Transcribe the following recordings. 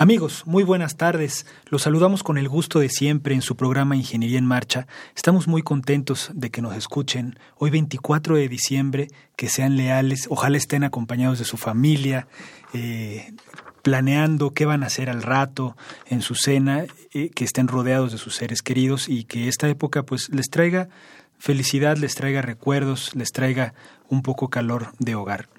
Amigos, muy buenas tardes. Los saludamos con el gusto de siempre en su programa Ingeniería en Marcha. Estamos muy contentos de que nos escuchen. Hoy 24 de diciembre, que sean leales, ojalá estén acompañados de su familia, eh, planeando qué van a hacer al rato en su cena, eh, que estén rodeados de sus seres queridos y que esta época pues les traiga felicidad, les traiga recuerdos, les traiga un poco calor de hogar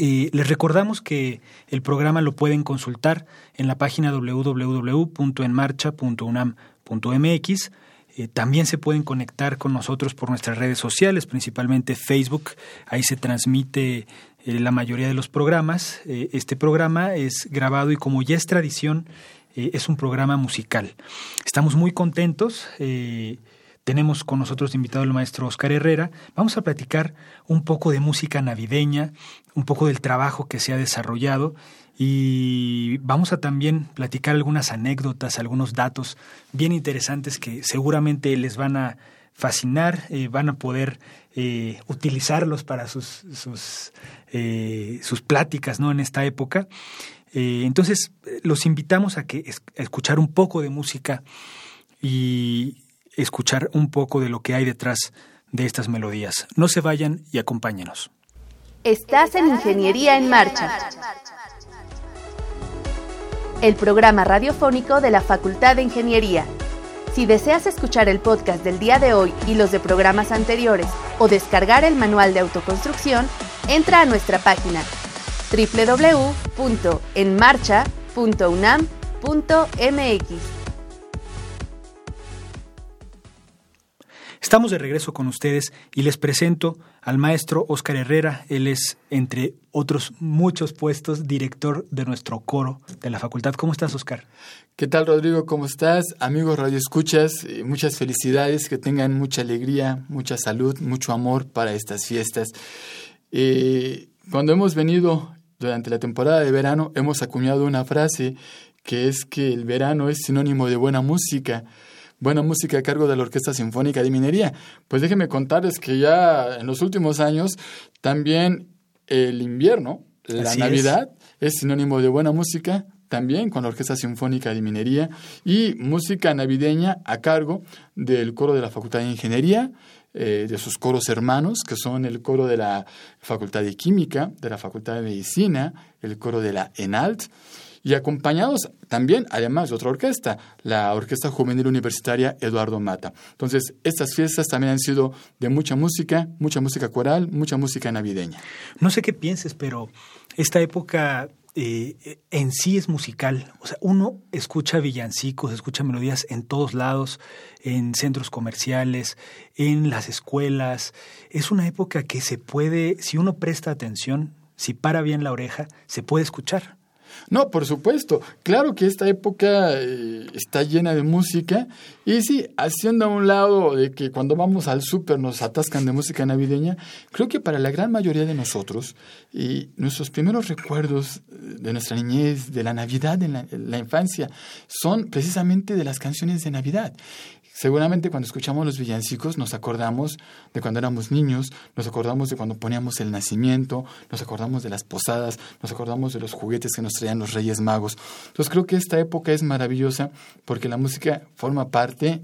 les recordamos que el programa lo pueden consultar en la página www.enmarcha.unam.mx. Eh, también se pueden conectar con nosotros por nuestras redes sociales, principalmente Facebook. Ahí se transmite eh, la mayoría de los programas. Eh, este programa es grabado y como ya es tradición, es un programa musical. Estamos muy contentos. Tenemos con nosotros invitado el maestro Oscar Herrera. Vamos a platicar un poco de música navideña, un poco del trabajo que se ha desarrollado y vamos a también platicar algunas anécdotas, algunos datos bien interesantes que seguramente les van a fascinar, eh, van a poder eh, utilizarlos para sus, sus, eh, sus, pláticas ¿no? en esta época. entonces, los invitamos a, que, a escuchar un poco de música y escuchar un poco de lo que hay detrás de estas melodías. No se vayan y acompáñenos. Estás en Ingeniería en Marcha, el programa radiofónico de la Facultad de Ingeniería. Si deseas escuchar el podcast del día de hoy y los de programas anteriores o descargar el manual de autoconstrucción, entra a nuestra página www.enmarcha.unam.mx. Estamos de regreso con ustedes y les presento al maestro Oscar Herrera. Él es, entre otros muchos puestos, director de nuestro coro de la facultad. ¿Cómo estás, Oscar? ¿Qué tal, Rodrigo? ¿Cómo estás? Amigos Radio Escuchas, eh, muchas felicidades, que tengan mucha alegría, mucha salud, mucho amor para estas fiestas. Eh, cuando hemos venido durante la temporada de verano, hemos acuñado una frase que es que el verano es sinónimo de buena música buena música a cargo de la Orquesta Sinfónica de Minería. Pues déjenme contarles que ya en los últimos años también el invierno, la Navidad, es. sinónimo de buena música, también con la Orquesta Sinfónica de Minería y música navideña a cargo del coro de la Facultad de Ingeniería, eh, de sus coros hermanos, que son el coro de la Facultad de Química, de la Facultad de Medicina, el coro de la ENALT y acompañados también, además de otra orquesta, la Orquesta Juvenil Universitaria Eduardo Mata. Entonces, estas fiestas también han sido de mucha música, mucha música coral, mucha música navideña. No sé qué pienses, pero esta época eh, en sí es musical. O sea, uno escucha villancicos, escucha melodías en todos lados, en centros comerciales, en las escuelas. Es una época que se puede, si uno presta atención, si para bien la oreja, se puede escuchar. No, por supuesto. Claro que esta época eh, está llena de música. Y sí, haciendo a un lado de que cuando vamos al súper nos atascan de música navideña, creo que para la gran mayoría de nosotros, y nuestros primeros recuerdos de nuestra niñez, de la Navidad en la infancia, son precisamente de las canciones de Navidad. Seguramente cuando escuchamos los villancicos nos acordamos de cuando éramos niños, nos acordamos de cuando poníamos el nacimiento, nos acordamos de las posadas, nos acordamos de los juguetes que nos traían los Reyes Magos. Entonces creo que esta época es maravillosa porque la música forma parte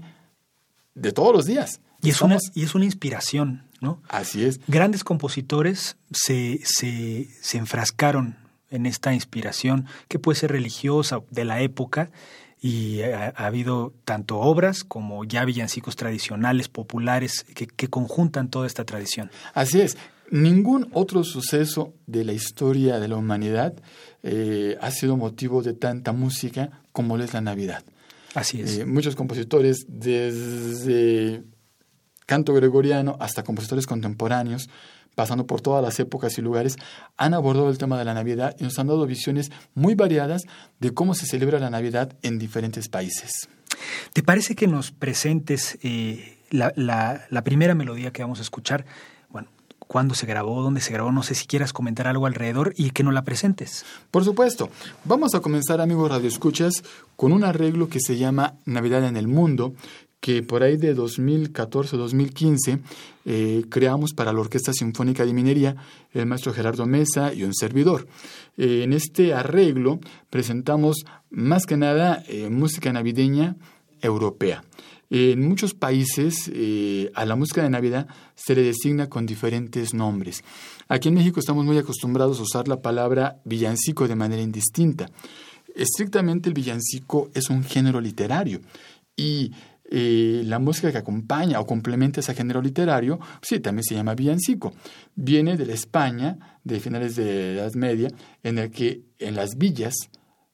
de todos los días. Y es, una, y es una inspiración, ¿no? Así es. Grandes compositores se, se, se enfrascaron en esta inspiración que puede ser religiosa de la época y ha, habido tanto obras como ya villancicos tradicionales, populares, que, conjuntan toda esta tradición. Así es. Ningún otro suceso de la historia de la humanidad eh, ha sido motivo de tanta música como lo es la Navidad. Así es. Eh, muchos compositores, desde canto gregoriano hasta compositores contemporáneos, pasando por todas las épocas y lugares, han abordado el tema de la Navidad y nos han dado visiones muy variadas de cómo se celebra la Navidad en diferentes países. ¿Te parece que nos presentes eh, la, la, primera melodía que vamos a escuchar? Bueno, cuándo se grabó, dónde se grabó, no sé si quieras comentar algo alrededor y que nos la presentes. Por supuesto. Vamos a comenzar, amigos radioescuchas, con un arreglo que se llama Navidad en el Mundo, que por ahí de 2014-2015 eh, creamos para la Orquesta Sinfónica de Minería el maestro Gerardo Mesa y un servidor. Eh, en este arreglo presentamos más que nada eh, música navideña europea. En muchos países a la música de Navidad se le designa con diferentes nombres. Aquí en México estamos muy acostumbrados a usar la palabra villancico de manera indistinta. Estrictamente el villancico es un género literario y eh, la música que acompaña o complementa ese género literario, sí, también se llama villancico. Viene de la España de finales de la Edad Media, en el que en las villas,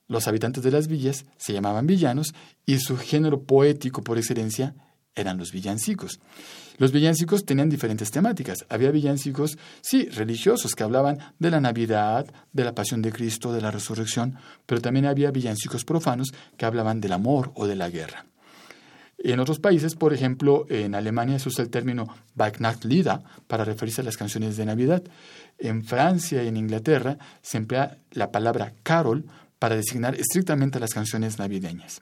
los habitantes de las villas se llamaban villanos y su género poético por excelencia eran los villancicos. Los villancicos tenían diferentes temáticas. Había villancicos, sí, religiosos, que hablaban de la Navidad, de la pasión de Cristo, de la resurrección, pero también había villancicos profanos que hablaban del amor o de la guerra. En otros países, por ejemplo, en Alemania se usa el término Weihnachtslieder para referirse a las canciones de Navidad. En Francia y en Inglaterra se emplea la palabra carol para designar estrictamente las canciones navideñas.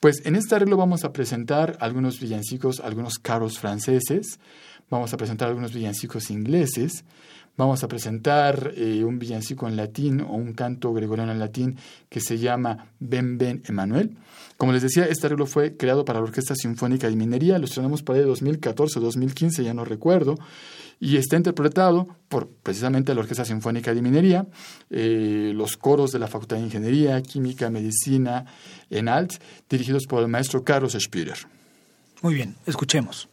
Pues en este arreglo vamos a presentar algunos villancicos, algunos carols franceses, vamos a presentar algunos villancicos ingleses, vamos a presentar eh, un villancico en latín o un canto gregoriano en latín que se llama Ben Ben Emanuel. Como les decía, este arreglo fue creado para la Orquesta Sinfónica de Minería, lo estrenamos para el 2014 o 2015, ya no recuerdo, y está interpretado por precisamente la Orquesta Sinfónica de Minería, eh, los coros de la Facultad de Ingeniería, Química, Medicina, en Alt, dirigidos por el maestro Carlos Spierer. Muy bien, escuchemos.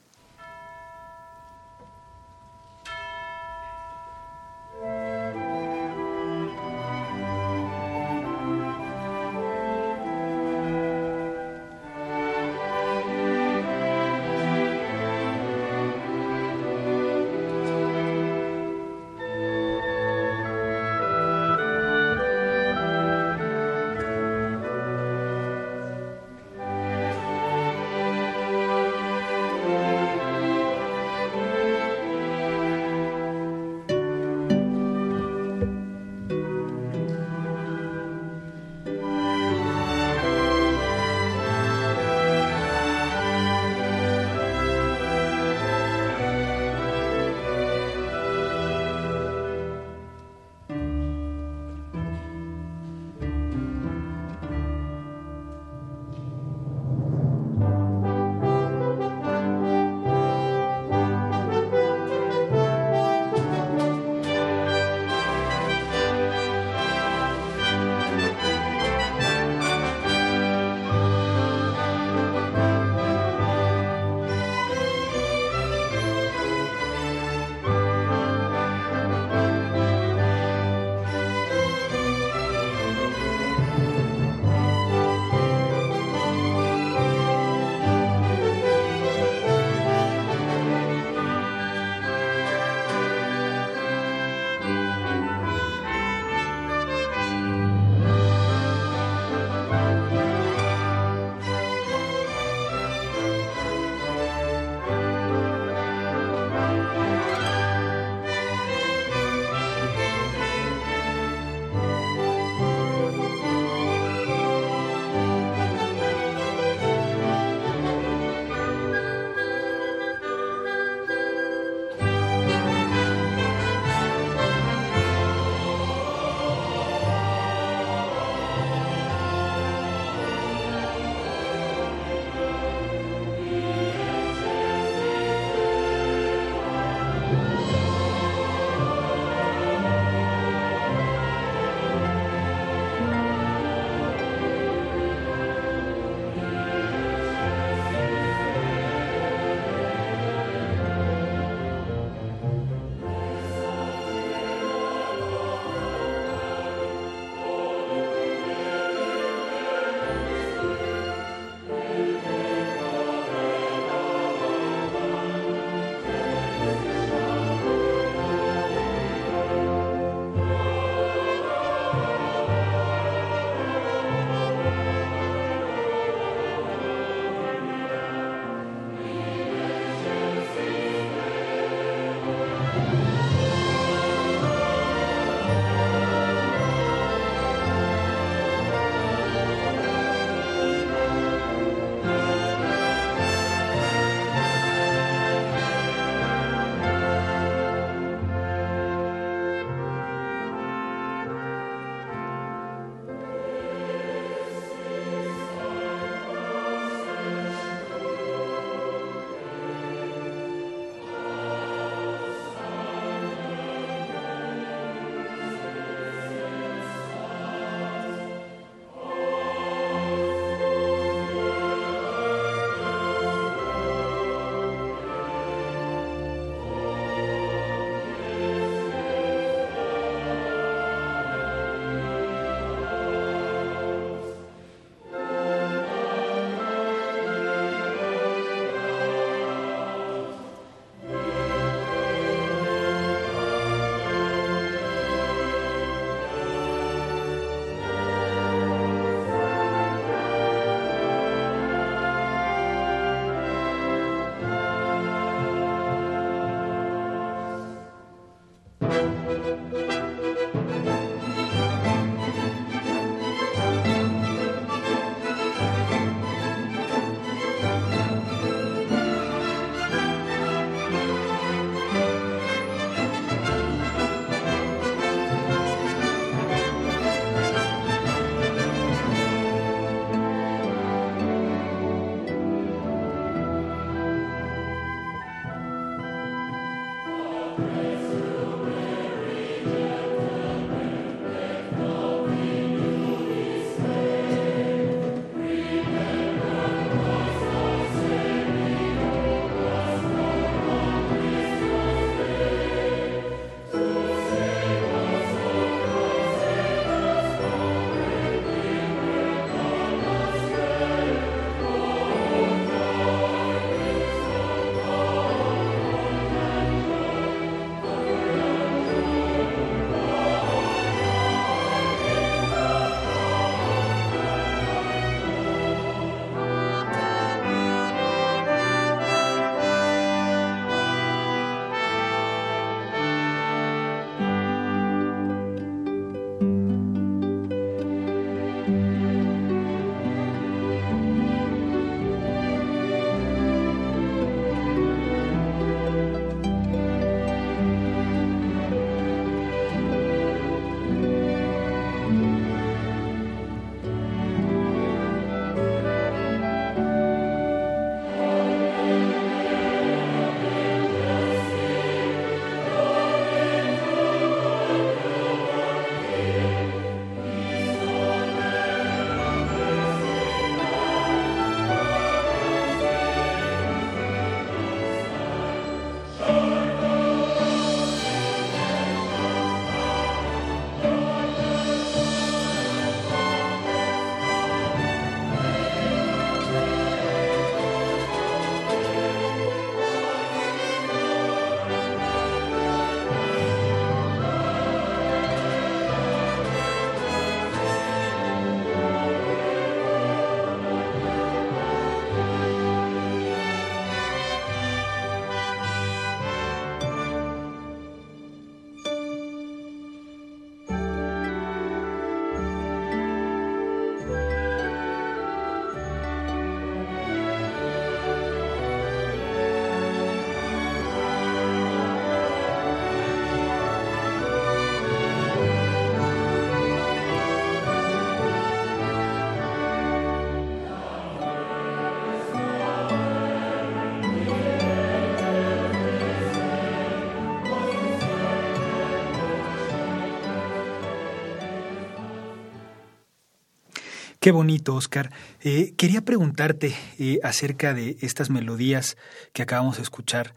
Qué bonito, Oscar. Eh, quería preguntarte eh, acerca de estas melodías que acabamos de escuchar.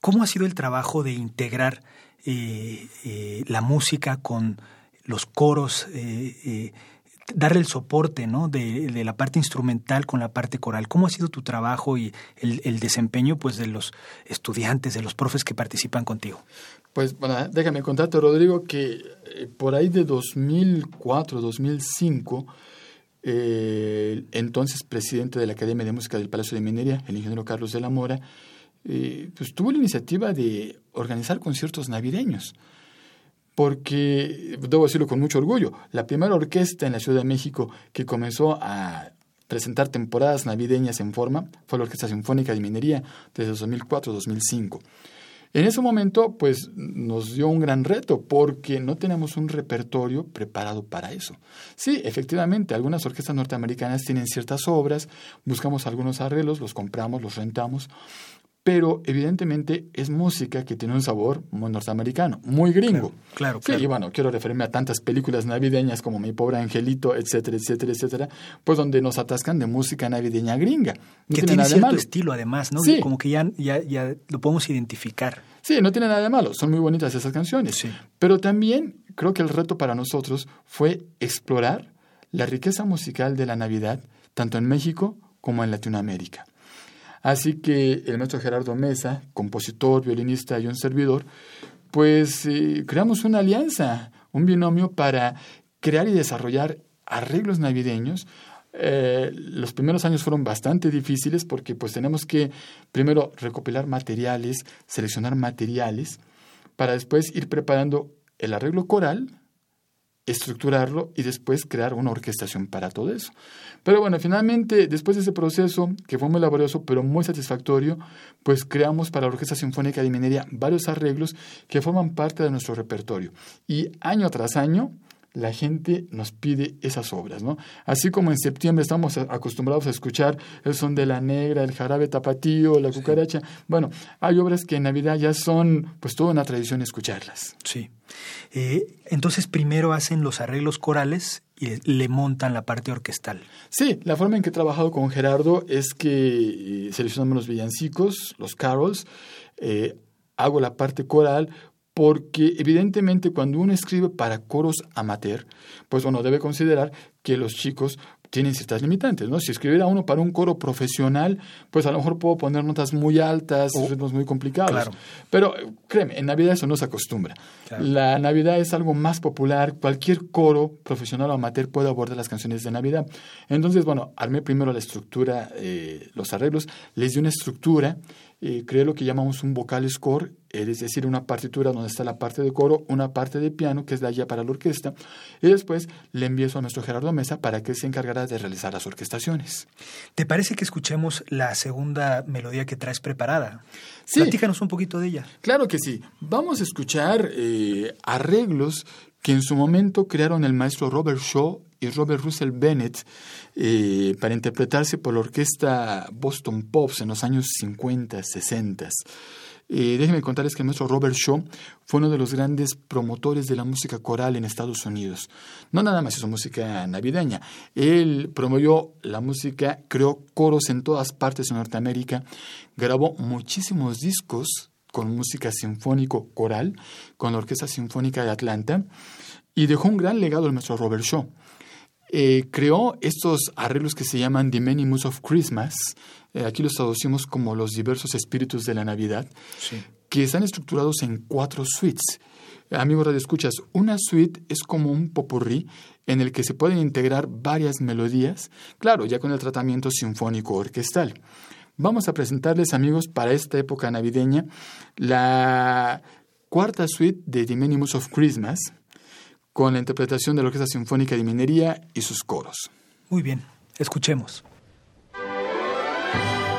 ¿Cómo ha sido el trabajo de integrar eh, la música con los coros? darle el soporte ¿no? De, la parte instrumental con la parte coral. ¿Cómo ha sido tu trabajo y el, desempeño pues, de los estudiantes, de los profes que participan contigo? Pues bueno, déjame contarte, Rodrigo, que por ahí de 2004, 2005, eh, entonces presidente de la Academia de Música del Palacio de Minería, el ingeniero Carlos de la Mora, eh, pues tuvo la iniciativa de organizar conciertos navideños porque, debo decirlo con mucho orgullo, la primera orquesta en la Ciudad de México que comenzó a presentar temporadas navideñas en forma fue la Orquesta Sinfónica de Minería desde 2004-2005. En ese momento, pues nos dio un gran reto porque no tenemos un repertorio preparado para eso. Sí, efectivamente, algunas orquestas norteamericanas tienen ciertas obras, buscamos algunos arreglos, los compramos, los rentamos, pero evidentemente es música que tiene un sabor muy norteamericano, muy gringo. Claro, claro. Sí, y bueno, quiero referirme a tantas películas navideñas como Mi pobre angelito, etcétera, etcétera, etcétera, pues donde nos atascan de música navideña gringa. que tiene, cierto estilo además, ¿no? Sí. Como que ya, ya, ya lo podemos identificar. Sí, no tiene nada de malo, son muy bonitas esas canciones. Sí. Pero también creo que el reto para nosotros fue explorar la riqueza musical de la Navidad, tanto en México como en Latinoamérica. Así que el maestro Gerardo Mesa, compositor, violinista y un servidor, pues eh, creamos una alianza, un binomio para crear y desarrollar arreglos navideños. Eh, los primeros años fueron bastante difíciles porque pues tenemos que primero recopilar materiales, seleccionar materiales, para después ir preparando el arreglo coral, estructurarlo y después crear una orquestación para todo eso. Pero bueno, finalmente, después de ese proceso, que fue muy laborioso, pero muy satisfactorio, pues creamos para la Orquesta Sinfónica de Minería varios arreglos que forman parte de nuestro repertorio. Y año tras año, la gente nos pide esas obras, ¿no? Así como en septiembre estamos acostumbrados a escuchar el son de la negra, el jarabe tapatío, la cucaracha. Bueno, hay obras que en Navidad ya son pues toda una tradición escucharlas. Sí. Eh, entonces primero hacen los arreglos corales y le montan la parte orquestal. Sí, la forma en que he trabajado con Gerardo es que eh, seleccionamos los villancicos, los carols, eh, hago la parte coral, porque evidentemente cuando uno escribe para coros amateur, pues uno debe considerar que los chicos tienen ciertas limitantes, ¿no? Si escribiera uno para un coro profesional, pues a lo mejor puedo poner notas muy altas, oh, ritmos muy complicados. Claro. Pero créeme, en Navidad eso no se acostumbra. La Navidad es algo más popular, cualquier coro profesional o amateur puede abordar las canciones de Navidad. Entonces, bueno, armé primero la estructura, eh, los arreglos, les di una estructura eh, creé lo que llamamos un vocal score, es decir, una partitura donde está la parte de coro, una parte de piano, que es la guía para la orquesta, y después le envío eso a nuestro Gerardo Mesa para que se encargara de realizar las orquestaciones. ¿Te parece que escuchemos la segunda melodía que traes preparada? Sí. Platícanos un poquito de ella. Claro que sí. Vamos a escuchar eh, arreglos que en su momento crearon el maestro Robert Shaw y Robert Russell Bennett eh, para interpretarse por la orquesta Boston Pops en los años 50, 60. Eh, déjenme contarles que el maestro Robert Shaw fue uno de los grandes promotores de la música coral en Estados Unidos. No nada más hizo música navideña, él promovió la música, creó coros en todas partes de Norteamérica, grabó muchísimos discos con música sinfónico coral, con la Orquesta Sinfónica de Atlanta, y dejó un gran legado el maestro Robert Shaw. Eh, creó estos arreglos que se llaman The Many Moods of Christmas, eh, aquí los traducimos como los diversos espíritus de la Navidad, que están estructurados en cuatro suites. Amigos Radio Escuchas, una suite es como un popurrí en el que se pueden integrar varias melodías, claro, ya con el tratamiento sinfónico orquestal. Vamos a presentarles, amigos, para esta época navideña, la cuarta suite de The Many Moods of Christmas, con la interpretación de la Orquesta Sinfónica de Minería y sus coros. Muy bien, escuchemos. Muy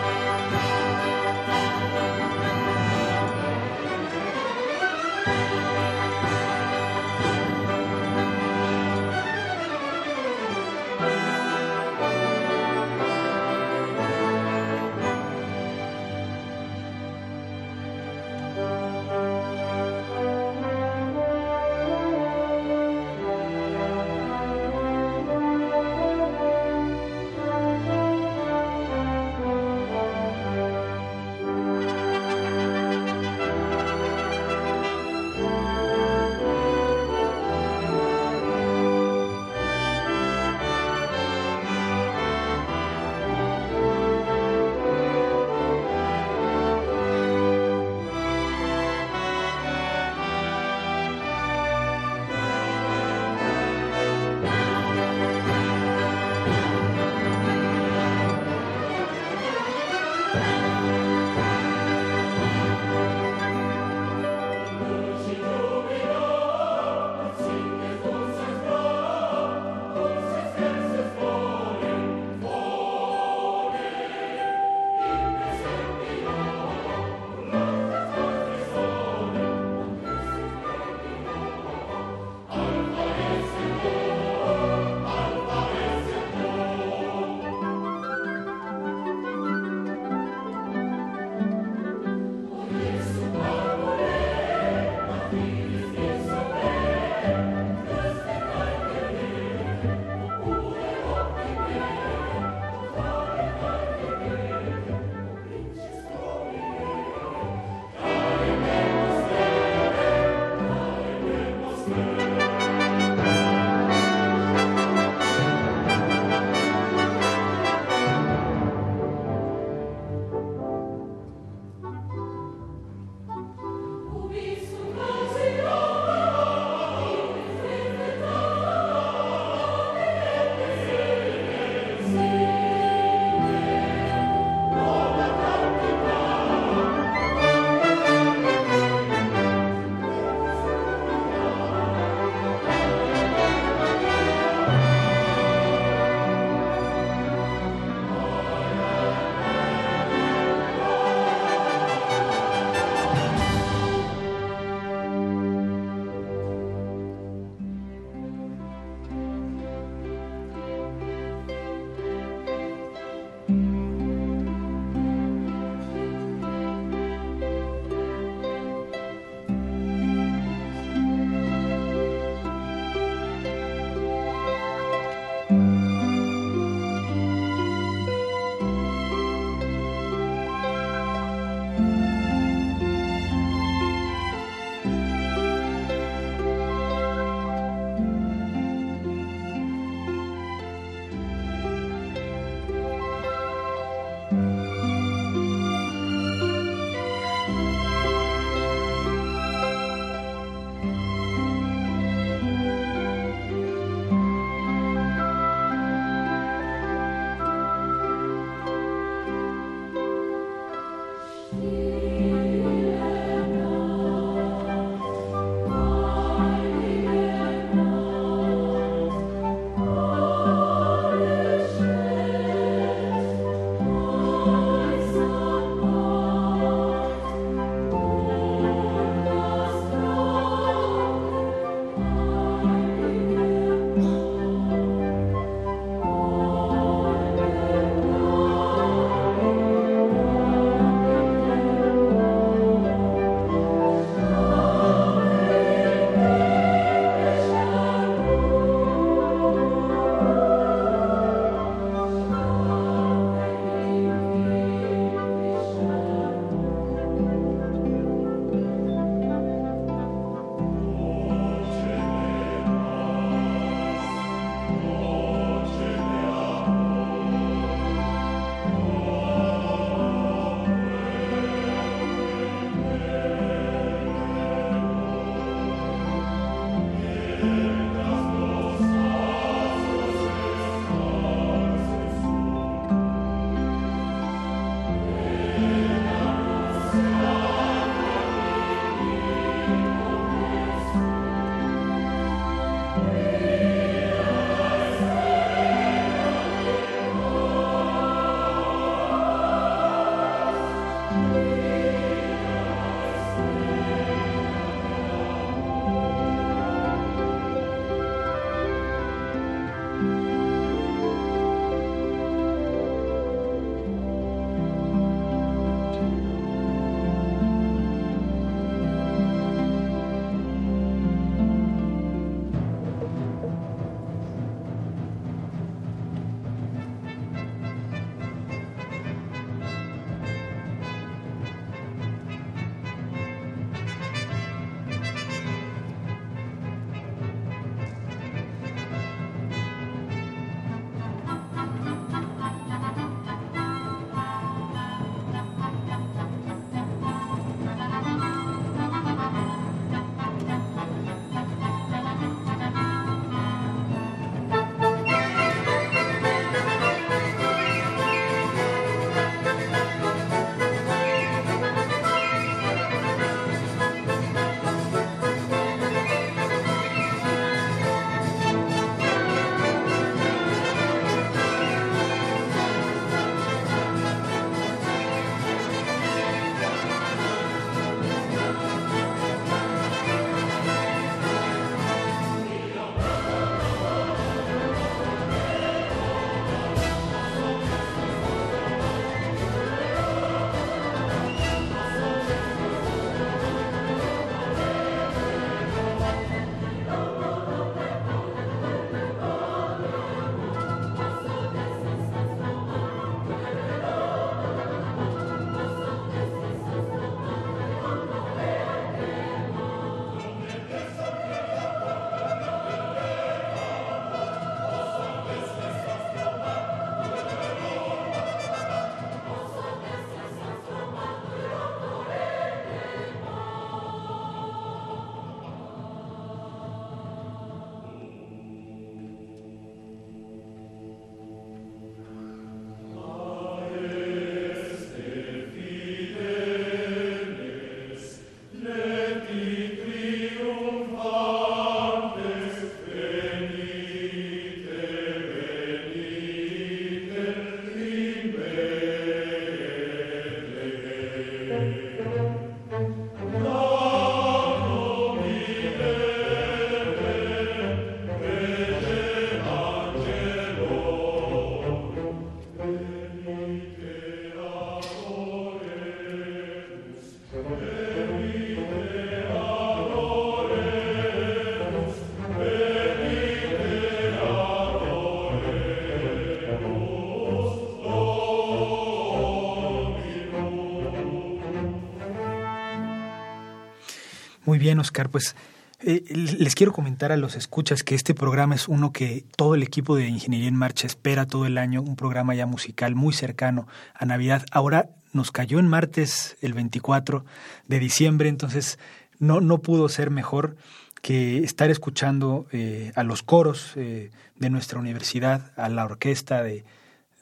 bien, Oscar, pues eh, les quiero comentar a los escuchas que este programa es uno que todo el equipo de Ingeniería en Marcha espera todo el año, un programa ya musical muy cercano a Navidad. Ahora nos cayó en martes el 24 de diciembre, entonces no, no pudo ser mejor que estar escuchando eh, a los coros eh, de nuestra universidad, a la orquesta de,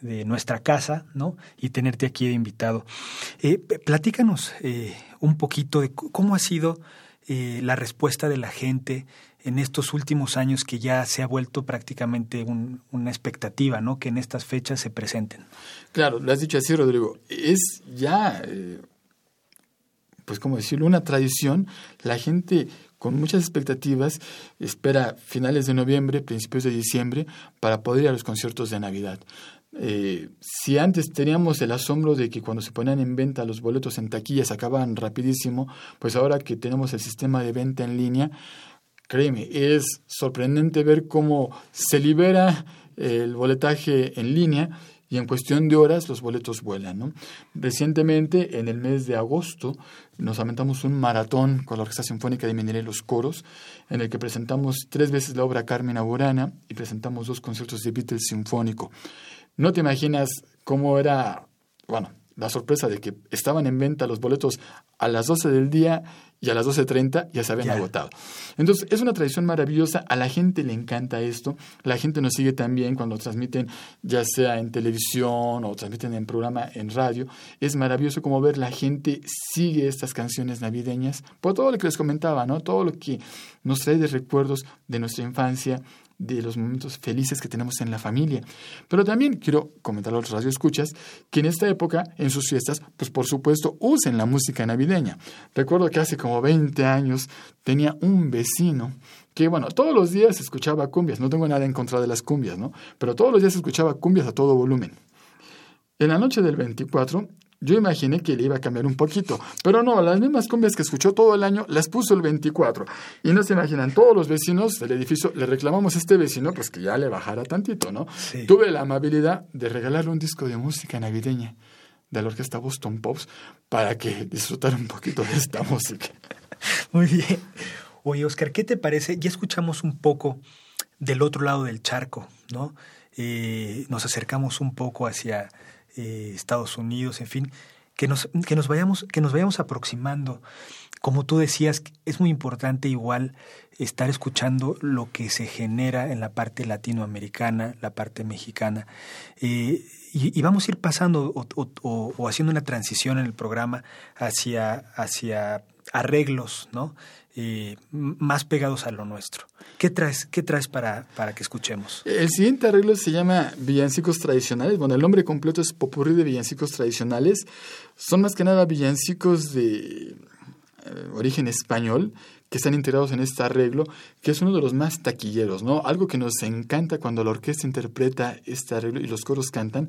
de, nuestra casa, ¿no? Y tenerte aquí de invitado. platícanos un poquito de cómo ha sido eh, la respuesta de la gente en estos últimos años que ya se ha vuelto prácticamente una expectativa, ¿no? Que en estas fechas se presenten. Claro, lo has dicho así, Rodrigo. Es ya, eh, pues como decirlo, una tradición. La gente con muchas expectativas espera finales de noviembre, principios de diciembre, para poder ir a los conciertos de Navidad. Eh, si antes teníamos el asombro de que cuando se ponían en venta los boletos en taquilla se acababan rapidísimo, pues ahora que tenemos el sistema de venta en línea, créeme, es sorprendente ver cómo se libera el boletaje en línea y en cuestión de horas los boletos vuelan. Recientemente, en el mes de agosto, nos aumentamos un maratón con la Orquesta Sinfónica de Minería y los Coros, en el que presentamos tres veces la obra Carmen Aburana y presentamos dos conciertos de Beatles Sinfónico. No te imaginas cómo era, bueno, la sorpresa de que estaban en venta los boletos a las 12 del día y a las 12.30 ya se habían agotado. Entonces, es una tradición maravillosa, a la gente le encanta esto, la gente nos sigue también cuando transmiten, ya sea en televisión o transmiten en programa en radio. Es maravilloso como ver la gente sigue estas canciones navideñas por todo lo que les comentaba, ¿no? Todo lo que nos trae de recuerdos de nuestra infancia, de los momentos felices que tenemos en la familia. Pero también quiero comentar a los radioescuchas que en esta época, en sus fiestas, pues por supuesto usen la música navideña. Recuerdo que hace como 20 años tenía un vecino que, bueno, todos los días escuchaba cumbias. No tengo nada en contra de las cumbias, ¿no? Pero todos los días escuchaba cumbias a todo volumen. En la noche del 24 yo imaginé que le iba a cambiar un poquito, pero no, las mismas cumbias que escuchó todo el año las puso el 24. Y no se imaginan, todos los vecinos del edificio le reclamamos a este vecino pues que ya le bajara tantito, ¿no? Tuve la amabilidad de regalarle un disco de música navideña de la orquesta Boston Pops para que disfrutara un poquito de esta música. Muy bien. Oye, Oscar, ¿qué te parece? Ya escuchamos un poco del otro lado del charco, ¿no? Eh, nos acercamos un poco hacia eh, Estados Unidos, en fin, que nos, que, nos vayamos, que nos vayamos aproximando. Como tú decías, es muy importante igual estar escuchando lo que se genera en la parte latinoamericana, la parte mexicana. Eh, y, vamos a ir pasando o, haciendo una transición en el programa hacia, hacia arreglos, ¿no? Eh, más pegados a lo nuestro. ¿Qué traes, qué traes para, para que escuchemos? El siguiente arreglo se llama Villancicos Tradicionales. Bueno, el nombre completo es Popurrí de Villancicos Tradicionales. Son más que nada villancicos de eh, origen español que están integrados en este arreglo, que es uno de los más taquilleros, ¿no? Algo que nos encanta cuando la orquesta interpreta este arreglo y los coros cantan,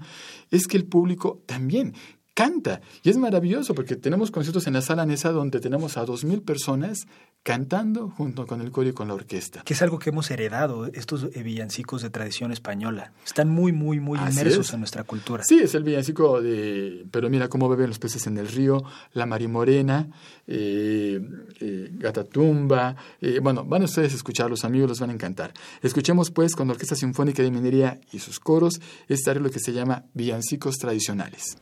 es que el público también canta. Y es maravilloso porque tenemos conciertos en la sala Nesa donde tenemos a dos mil personas cantando junto con el coro y con la orquesta. Que es algo que hemos heredado, estos villancicos de tradición española. Están muy, muy, muy inmersos en nuestra cultura. Sí, es el villancico de... Pero mira cómo beben los peces en el río, La Marimorena, eh, eh, Gatatumba. Eh, bueno, van ustedes a escuchar, los amigos los van a encantar. Escuchemos pues con la Orquesta Sinfónica de Minería y sus coros este arreglo que se llama Villancicos Tradicionales.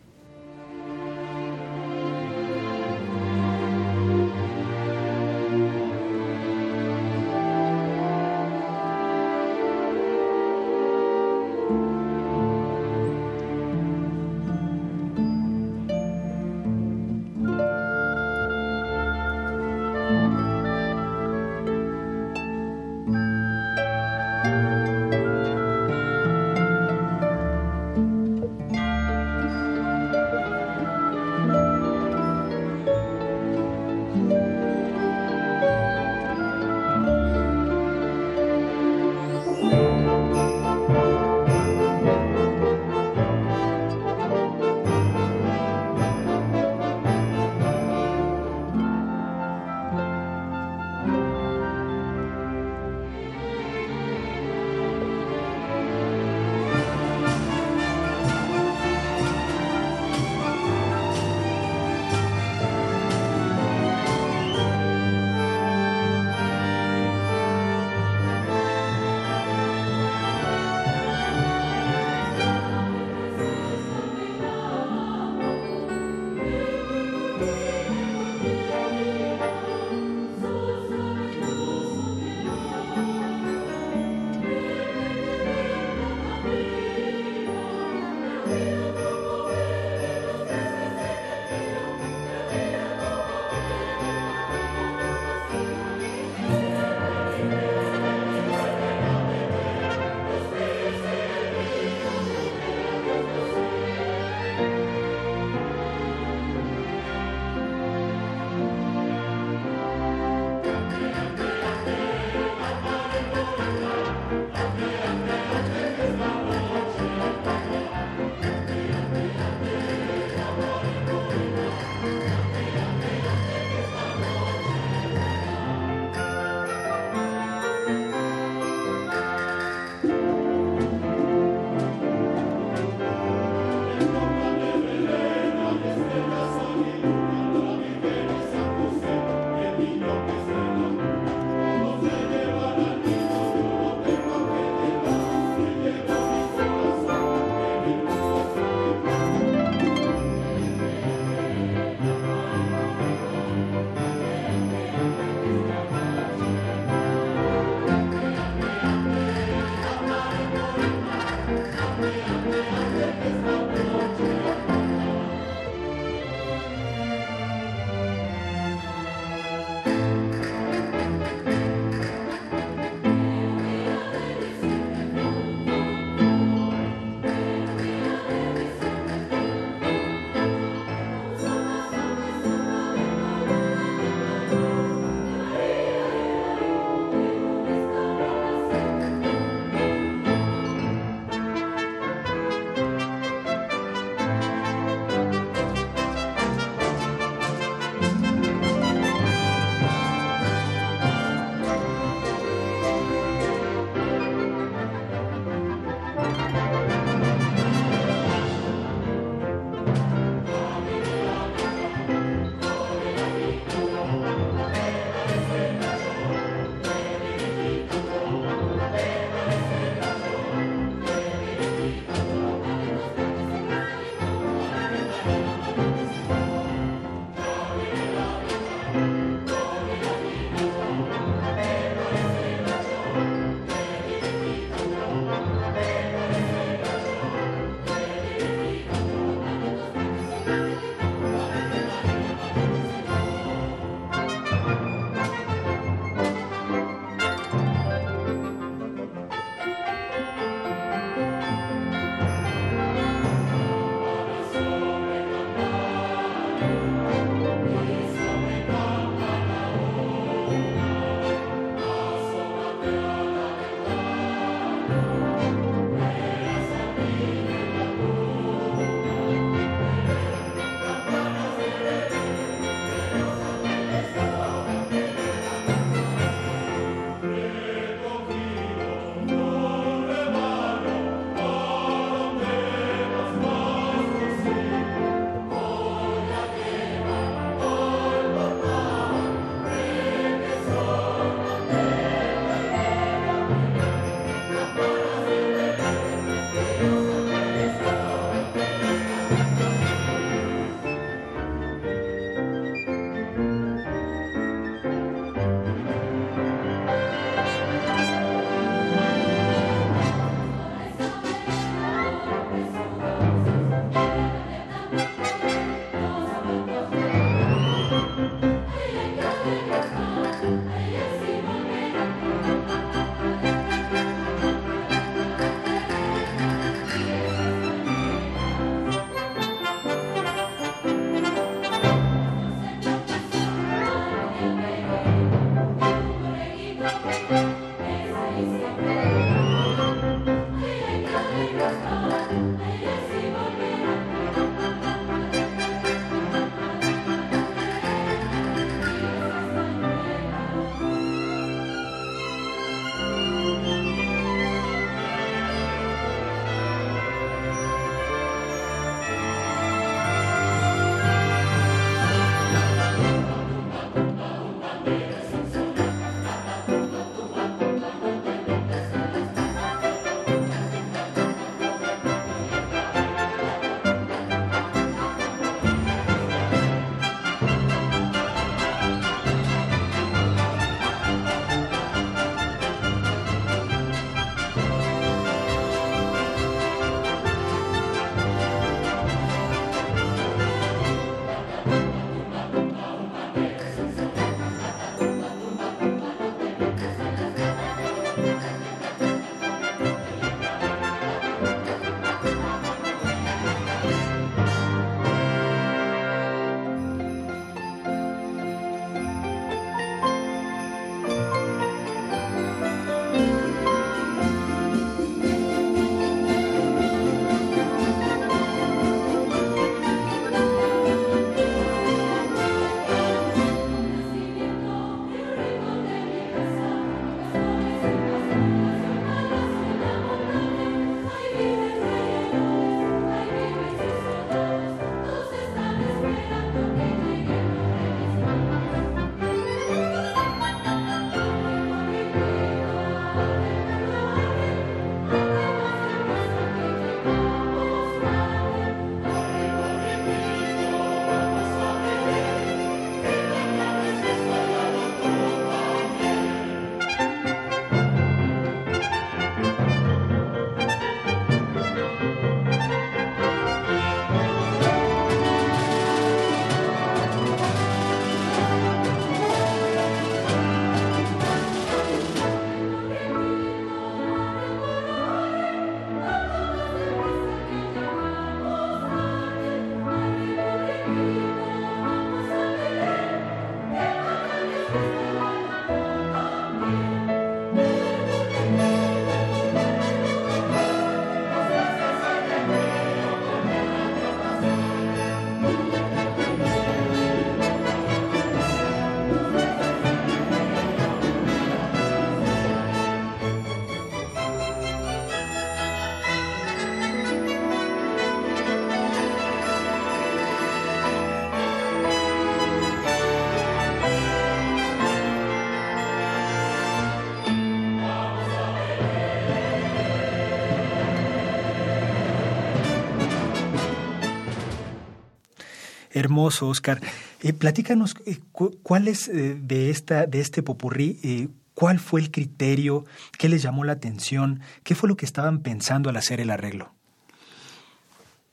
Hermoso, Oscar. Eh, platícanos, eh, ¿cuál es eh, de, esta, de este popurrí? ¿Cuál fue el criterio? ¿Qué les llamó la atención? ¿Qué fue lo que estaban pensando al hacer el arreglo?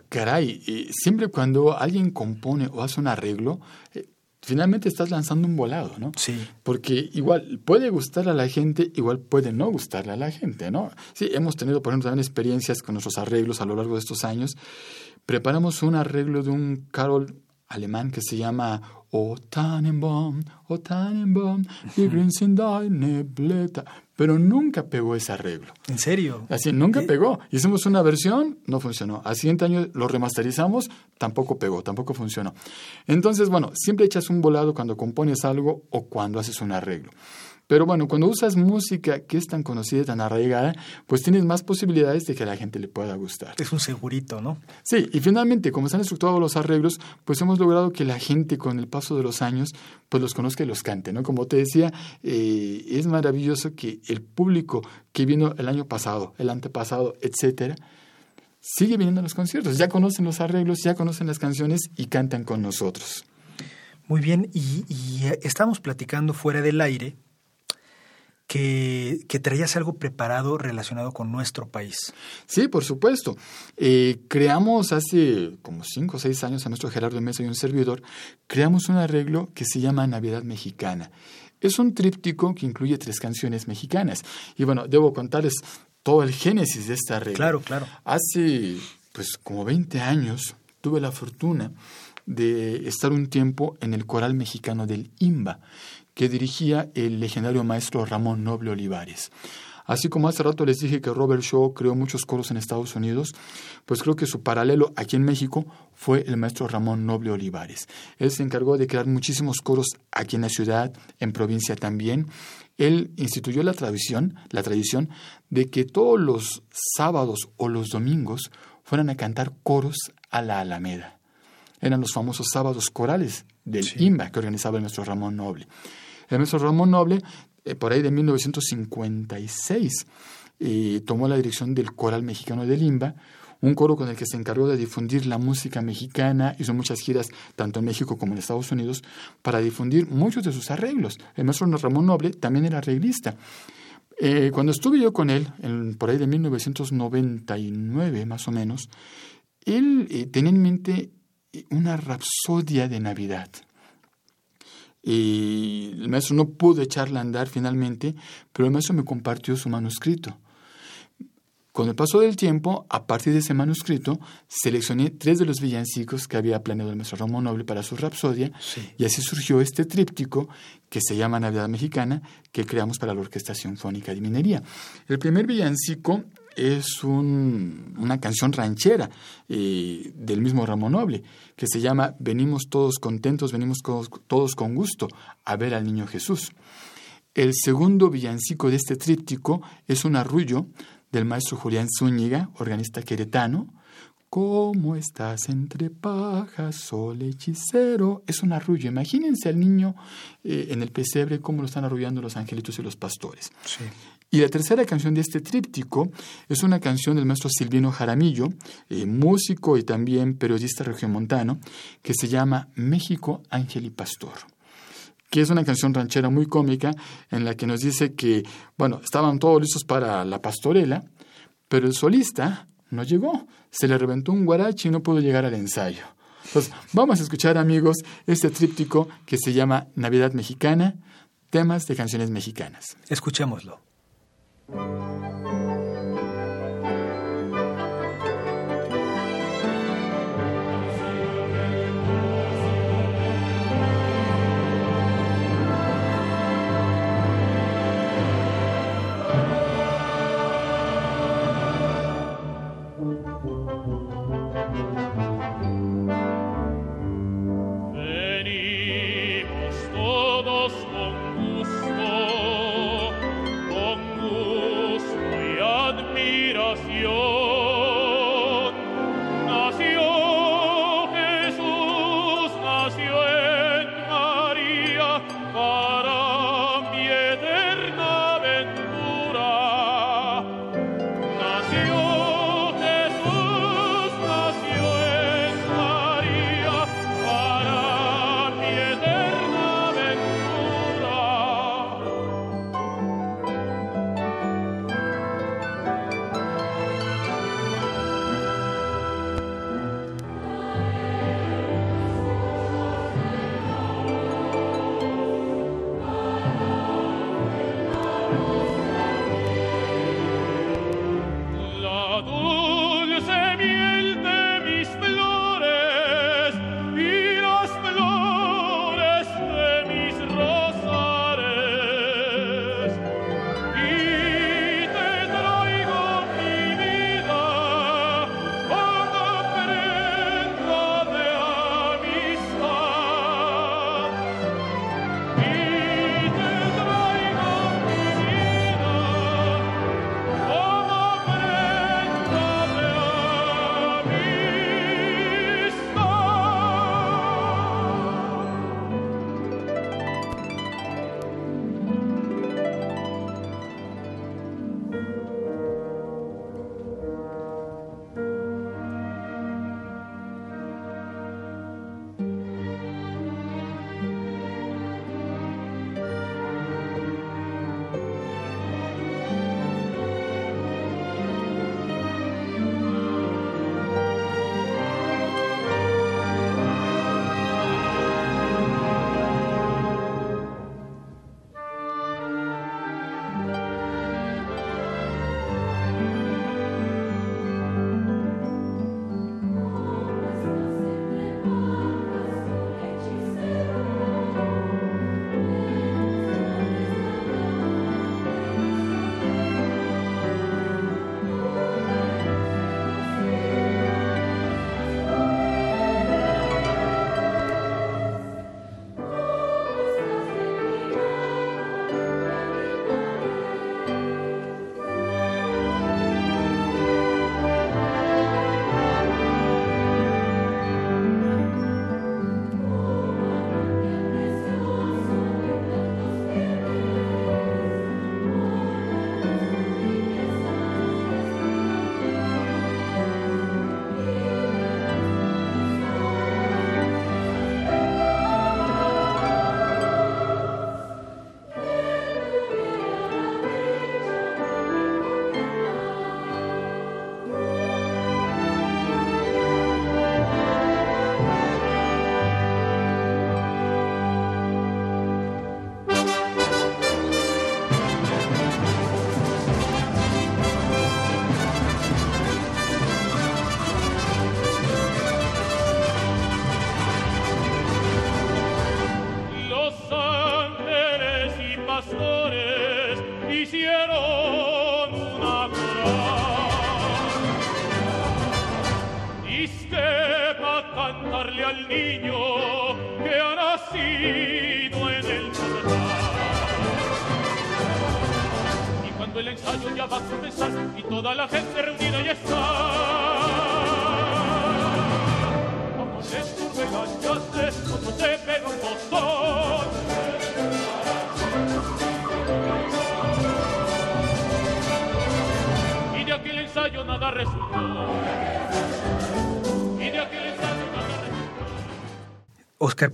Caray, siempre cuando alguien compone o hace un arreglo, finalmente estás lanzando un volado, ¿no? Sí. Porque igual puede gustar a la gente, igual puede no gustarle a la gente, ¿no? Sí, hemos tenido, por ejemplo, también experiencias con nuestros arreglos a lo largo de estos años. Preparamos un arreglo de un Carol alemán que se llama O Tannenbaum, O Tannenbaum, die Nebleta. Pero nunca pegó ese arreglo. ¿En serio? Así, nunca pegó. Hicimos una versión, no funcionó. Al siguiente año lo remasterizamos, tampoco pegó, tampoco funcionó. Entonces, bueno, siempre echas un volado cuando compones algo o cuando haces un arreglo. Pero bueno, cuando usas música que es tan conocida y tan arraigada, pues tienes más posibilidades de que a la gente le pueda gustar. Es un segurito, ¿no? Sí, y finalmente, como están estructurados los arreglos, pues hemos logrado que la gente con el paso de los años, pues los conozca y los cante, ¿no? Como te decía, eh, es maravilloso que el público que vino el año pasado, el antepasado, etcétera, sigue viniendo a los conciertos, ya conocen los arreglos, ya conocen las canciones y cantan con nosotros. Muy bien, y, y estamos platicando fuera del aire que, que, traías algo preparado relacionado con nuestro país. Sí, por supuesto. Eh, creamos hace como cinco o seis años a nuestro Gerardo Mesa y un servidor, creamos un arreglo que se llama Navidad Mexicana. Es un tríptico que incluye tres canciones mexicanas. Y bueno, debo contarles todo el génesis de este arreglo. Claro, claro. Hace pues como 20 años tuve la fortuna de estar un tiempo en el coral mexicano del IMBA que dirigía el legendario maestro Ramón Noble Olivares. Así como hace rato les dije que Robert Shaw creó muchos coros en Estados Unidos, pues creo que su paralelo aquí en México fue el maestro Ramón Noble Olivares. Él se encargó de crear muchísimos coros aquí en la ciudad, en provincia también. Él instituyó la tradición, la tradición de que todos los sábados o los domingos fueran a cantar coros a la Alameda. Eran los famosos sábados corales del IMBA que organizaba el maestro Ramón Noble. El maestro Ramón Noble, eh, por ahí de 1956, eh, tomó la dirección del Coral Mexicano de Limba, un coro con el que se encargó de difundir la música mexicana, hizo muchas giras tanto en México como en Estados Unidos para difundir muchos de sus arreglos. El maestro Ramón Noble también era arreglista. Eh, cuando estuve yo con él, por ahí de 1999 más o menos, él tenía en mente una rapsodia de Navidad y el maestro no pudo echarla a andar finalmente, pero el maestro me compartió su manuscrito. Con el paso del tiempo, a partir de ese manuscrito, seleccioné tres de los villancicos que había planeado el maestro Ramón Noble para su Rapsodia, y así surgió este tríptico que se llama Navidad Mexicana, que creamos para la Orquesta Sinfónica de Minería. El primer villancico es una canción ranchera eh, del mismo Ramón Noble, que se llama Venimos todos contentos, venimos todos con gusto a ver al niño Jesús. El segundo villancico de este tríptico es un arrullo del maestro Julián Zúñiga, organista queretano, ¿Cómo estás entre pajas, sol hechicero? Es un arrullo. Imagínense al niño eh, en el pesebre, cómo lo están arrullando los angelitos y los pastores. Y la tercera canción de este tríptico es una canción del maestro Silvino Jaramillo, eh, músico y también periodista regiomontano, que se llama México, Ángel y Pastor que es una canción ranchera muy cómica en la que nos dice que, bueno, estaban todos listos para la pastorela, pero el solista no llegó, se le reventó un guarache y no pudo llegar al ensayo. Entonces, vamos a escuchar, amigos, este tríptico que se llama Navidad Mexicana, temas de canciones mexicanas. Escuchémoslo. Música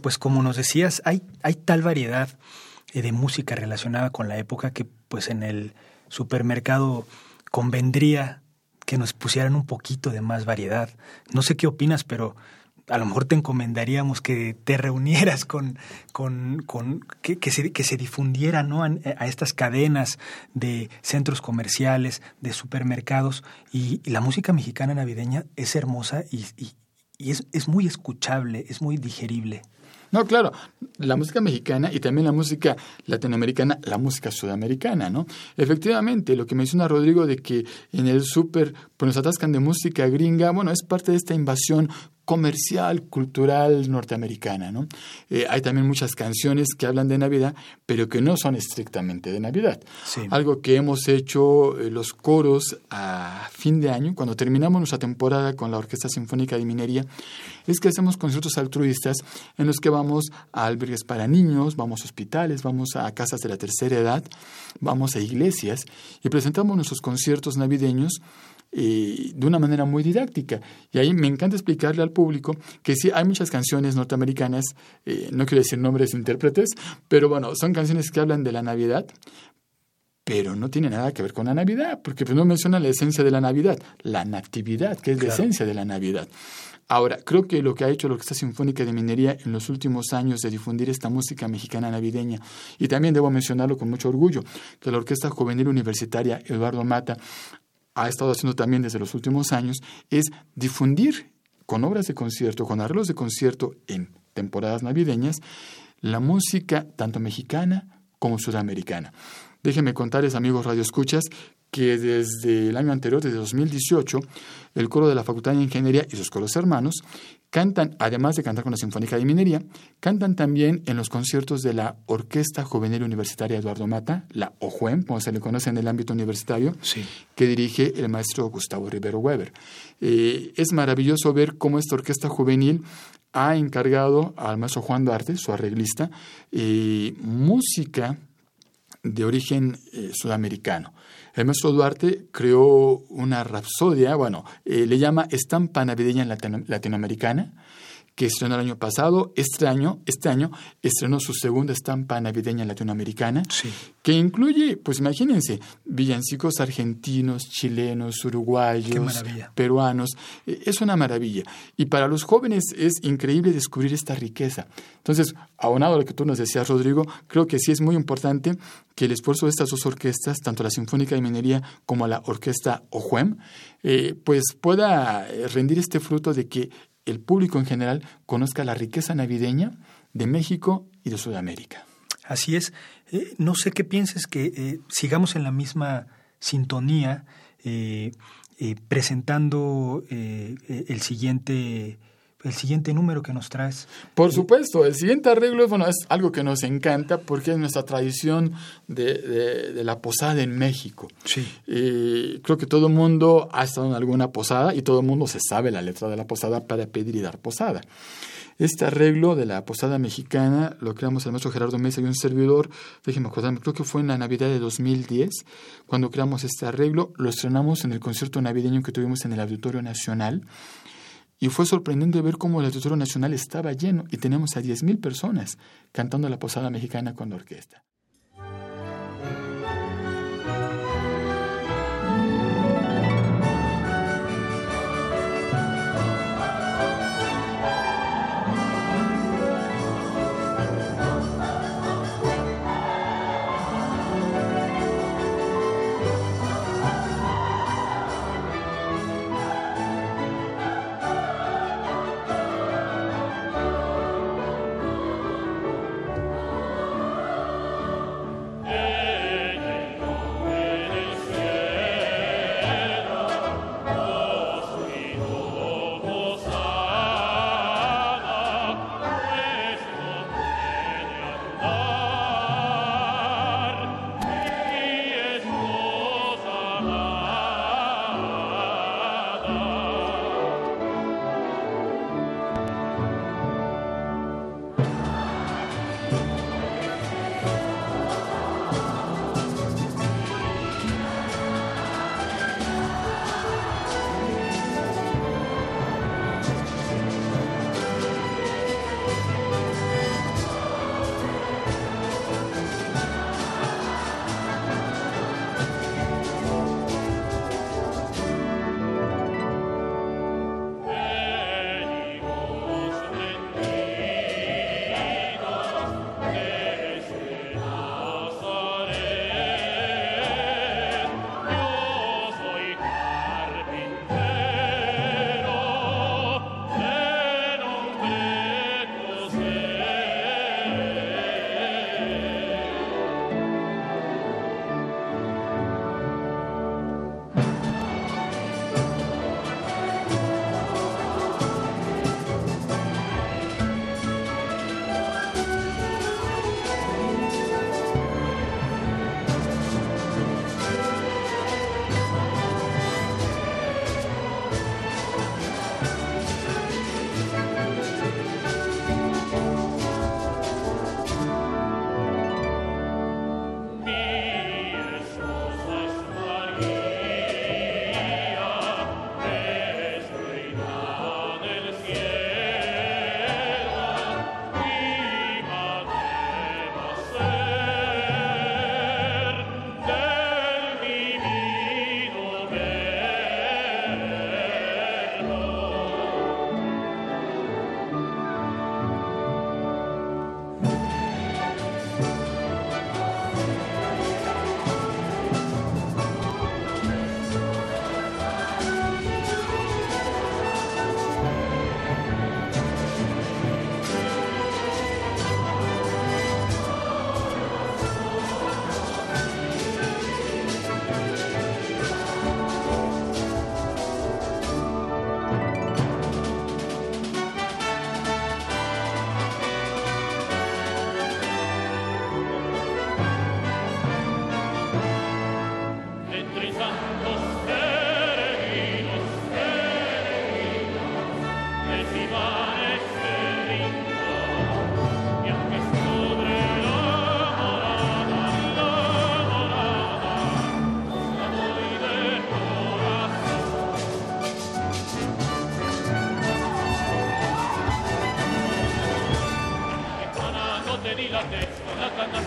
Pues como nos decías, hay, hay tal variedad eh, de música relacionada con la época que pues en el supermercado convendría que nos pusieran un poquito de más variedad. No sé qué opinas, pero a lo mejor te encomendaríamos que te reunieras con, con, con que, se, que se difundiera ¿no? a, estas cadenas de centros comerciales, de supermercados. Y, la música mexicana navideña es hermosa y es, es muy escuchable, es muy digerible. No, claro, la música mexicana y también la música latinoamericana, la música sudamericana, ¿no? Efectivamente, lo que menciona Rodrigo de que en el súper pues nos atascan de música gringa, bueno, es parte de esta invasión comercial, cultural norteamericana. ¿no? Eh, hay también muchas canciones que hablan de Navidad, pero que no son estrictamente de Navidad. Algo que hemos hecho eh, los coros a fin de año, cuando terminamos nuestra temporada con la Orquesta Sinfónica de Minería, es que hacemos conciertos altruistas en los que vamos a albergues para niños, vamos a hospitales, vamos a casas de la tercera edad, vamos a iglesias y presentamos nuestros conciertos navideños de una manera muy didáctica. Y ahí me encanta explicarle al público que sí, hay muchas canciones norteamericanas, eh, no quiero decir nombres de intérpretes, pero bueno, son canciones que hablan de la Navidad, pero no tiene nada que ver con la Navidad, porque pues no menciona la esencia de la Navidad, la natividad, que es la esencia de la Navidad. Ahora, creo que lo que ha hecho la Orquesta Sinfónica de Minería en los últimos años de difundir esta música mexicana navideña, y también debo mencionarlo con mucho orgullo, que la Orquesta Juvenil Universitaria Eduardo Mata ha estado haciendo también desde los últimos años es difundir con obras de concierto, con arreglos de concierto en temporadas navideñas, la música tanto mexicana como sudamericana. Déjenme contarles, amigos radioescuchas, que desde el año anterior, desde 2018, el coro de la Facultad de Ingeniería y sus coros hermanos cantan, además de cantar con la Sinfónica de Minería, cantan también en los conciertos de la Orquesta Juvenil Universitaria Eduardo Mata, la OJUEM, como se le conoce en el ámbito universitario, que dirige el maestro Gustavo Rivero Weber. Eh, es maravilloso ver cómo esta orquesta juvenil ha encargado al maestro Juan Duarte, su arreglista, eh, música de origen eh, sudamericano. El maestro Duarte creó una rapsodia, bueno, eh, le llama estampa navideña latinoamericana, que estrenó el año pasado. Este año, este año estrenó su segunda estampa navideña latinoamericana, que incluye, pues imagínense, villancicos argentinos, chilenos, uruguayos, peruanos. E, es una maravilla. Y para los jóvenes es increíble descubrir esta riqueza. Entonces, aunado a lo que tú nos decías, Rodrigo, creo que sí es muy importante que el esfuerzo de estas dos orquestas, tanto la Sinfónica de Minería como la Orquesta OJUEM, eh, pues pueda eh, rendir este fruto de que el público en general conozca la riqueza navideña de México y de Sudamérica. Así es. Eh, no sé qué pienses que eh, sigamos en la misma sintonía eh, presentando el siguiente el siguiente número que nos traes. Por supuesto, el siguiente arreglo bueno, es algo que nos encanta porque es nuestra tradición de, de, la posada en México. Sí. Y creo que todo el mundo ha estado en alguna posada y todo el mundo se sabe la letra de la posada para pedir y dar posada. Este arreglo de la posada mexicana lo creamos el maestro Gerardo Mesa y un servidor, déjenme acordarme, creo que fue en la Navidad de 2010, cuando creamos este arreglo, lo estrenamos en el concierto navideño que tuvimos en el Auditorio Nacional y fue sorprendente ver cómo el Auditorio Nacional estaba lleno y tenemos a 10.000 personas cantando la Posada Mexicana con la orquesta.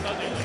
Sunday.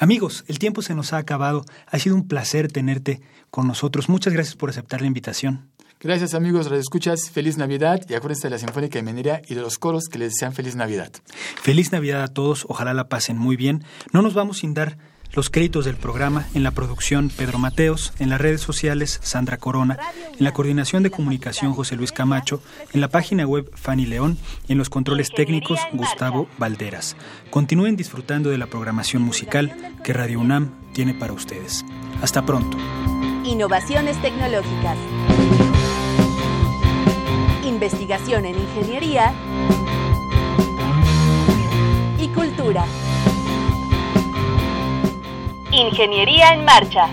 Amigos, el tiempo se nos ha acabado. Ha sido un placer tenerte con nosotros. Muchas gracias por aceptar la invitación. Gracias amigos, Radio Escuchas, feliz Navidad y acuérdense de la Sinfónica de Minería y de los coros que les desean feliz Navidad. Feliz Navidad a todos, ojalá la pasen muy bien. No nos vamos sin dar los créditos del programa en la producción Pedro Mateos, en las redes sociales Sandra Corona, en la coordinación de comunicación José Luis Camacho, en la página web Fanny León y en los controles técnicos Gustavo Valderas. Continúen disfrutando de la programación musical que Radio UNAM tiene para ustedes. Hasta pronto. Innovaciones tecnológicas. Investigación en ingeniería y cultura. Ingeniería en Marcha.